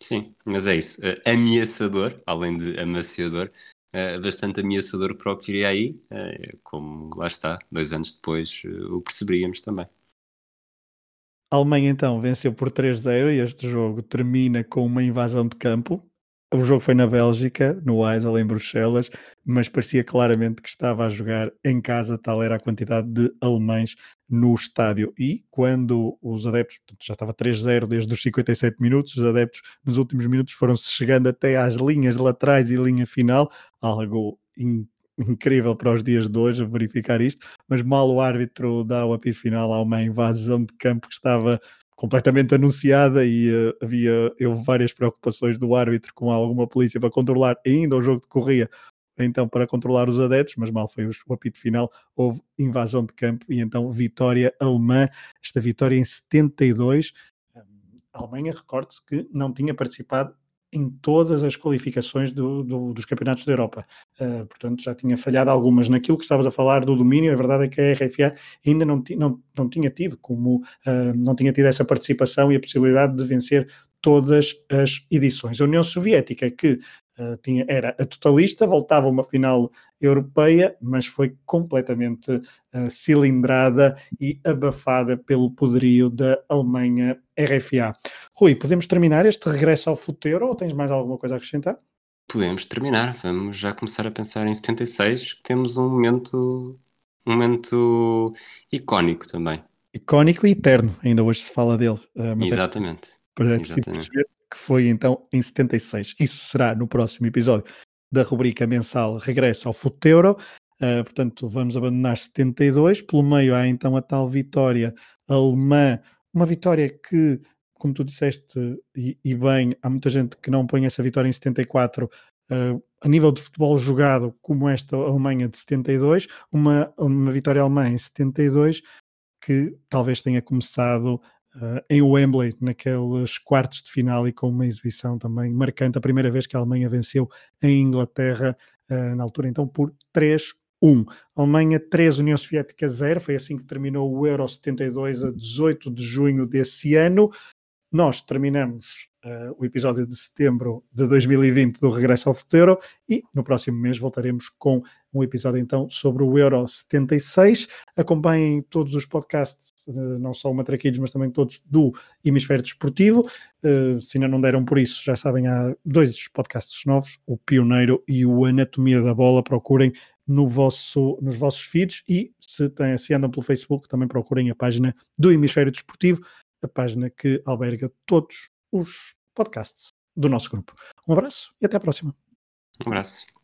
Sim, mas é isso. Uh, ameaçador, além de amaciador, uh, bastante ameaçador para o que viria aí, uh, como lá está, dois anos depois o perceberíamos também. A Alemanha então venceu por 3-0 e este jogo termina com uma invasão de campo o jogo foi na Bélgica, no Eisel, em Bruxelas, mas parecia claramente que estava a jogar em casa, tal era a quantidade de alemães no estádio. E quando os adeptos, já estava 3-0 desde os 57 minutos, os adeptos nos últimos minutos foram-se chegando até às linhas laterais e linha final, algo incrível para os dias de hoje verificar isto, mas mal o árbitro dá o apito final a uma invasão de campo que estava completamente anunciada e uh, havia houve várias preocupações do árbitro com alguma polícia para controlar ainda o jogo de corria então para controlar os adeptos, mas mal foi o apito final, houve invasão de campo e então vitória alemã, esta vitória em 72, a Alemanha, recorde-se que não tinha participado em todas as qualificações do, do, dos campeonatos da Europa. Uh, portanto, já tinha falhado algumas. Naquilo que estavas a falar do domínio, a verdade é que a RFA ainda não, não, não tinha tido como uh, não tinha tido essa participação e a possibilidade de vencer todas as edições. A União Soviética, que uh, tinha, era a totalista, voltava a uma final europeia, mas foi completamente uh, cilindrada e abafada pelo poderio da Alemanha RFA. Rui, podemos terminar este regresso ao futeiro ou tens mais alguma coisa a acrescentar? Podemos terminar, vamos já começar a pensar em 76, que temos um momento, um momento icónico também. Icónico e eterno, ainda hoje se fala dele. Uh, Exatamente. É para é preciso perceber que foi então em 76. Isso será no próximo episódio da rubrica mensal Regresso ao Futeuro. Uh, portanto, vamos abandonar 72. Pelo meio há então a tal vitória alemã, uma vitória que, como tu disseste, e, e bem, há muita gente que não põe essa vitória em 74 uh, ah, a nível de futebol jogado, como esta Alemanha de 72, uma, uma vitória alemã em 72 que talvez tenha começado uh, em Wembley, naqueles quartos de final e com uma exibição também marcante, a primeira vez que a Alemanha venceu em Inglaterra, uh, na altura então por 3 1. Alemanha 3, União Soviética 0. Foi assim que terminou o Euro 72 a 18 de junho desse ano. Nós terminamos uh, o episódio de setembro de 2020 do Regresso ao Futuro e no próximo mês voltaremos com um episódio então sobre o Euro 76. Acompanhem todos os podcasts, uh, não só o Matraquilhos, mas também todos do Hemisfério Desportivo. Uh, se ainda não deram por isso, já sabem, há dois podcasts novos, o Pioneiro e o Anatomia da Bola. Procurem no vosso, nos vossos feeds e se, tem, se andam pelo Facebook também procurem a página do Hemisfério Desportivo, a página que alberga todos os podcasts do nosso grupo. Um abraço e até à próxima. Um abraço.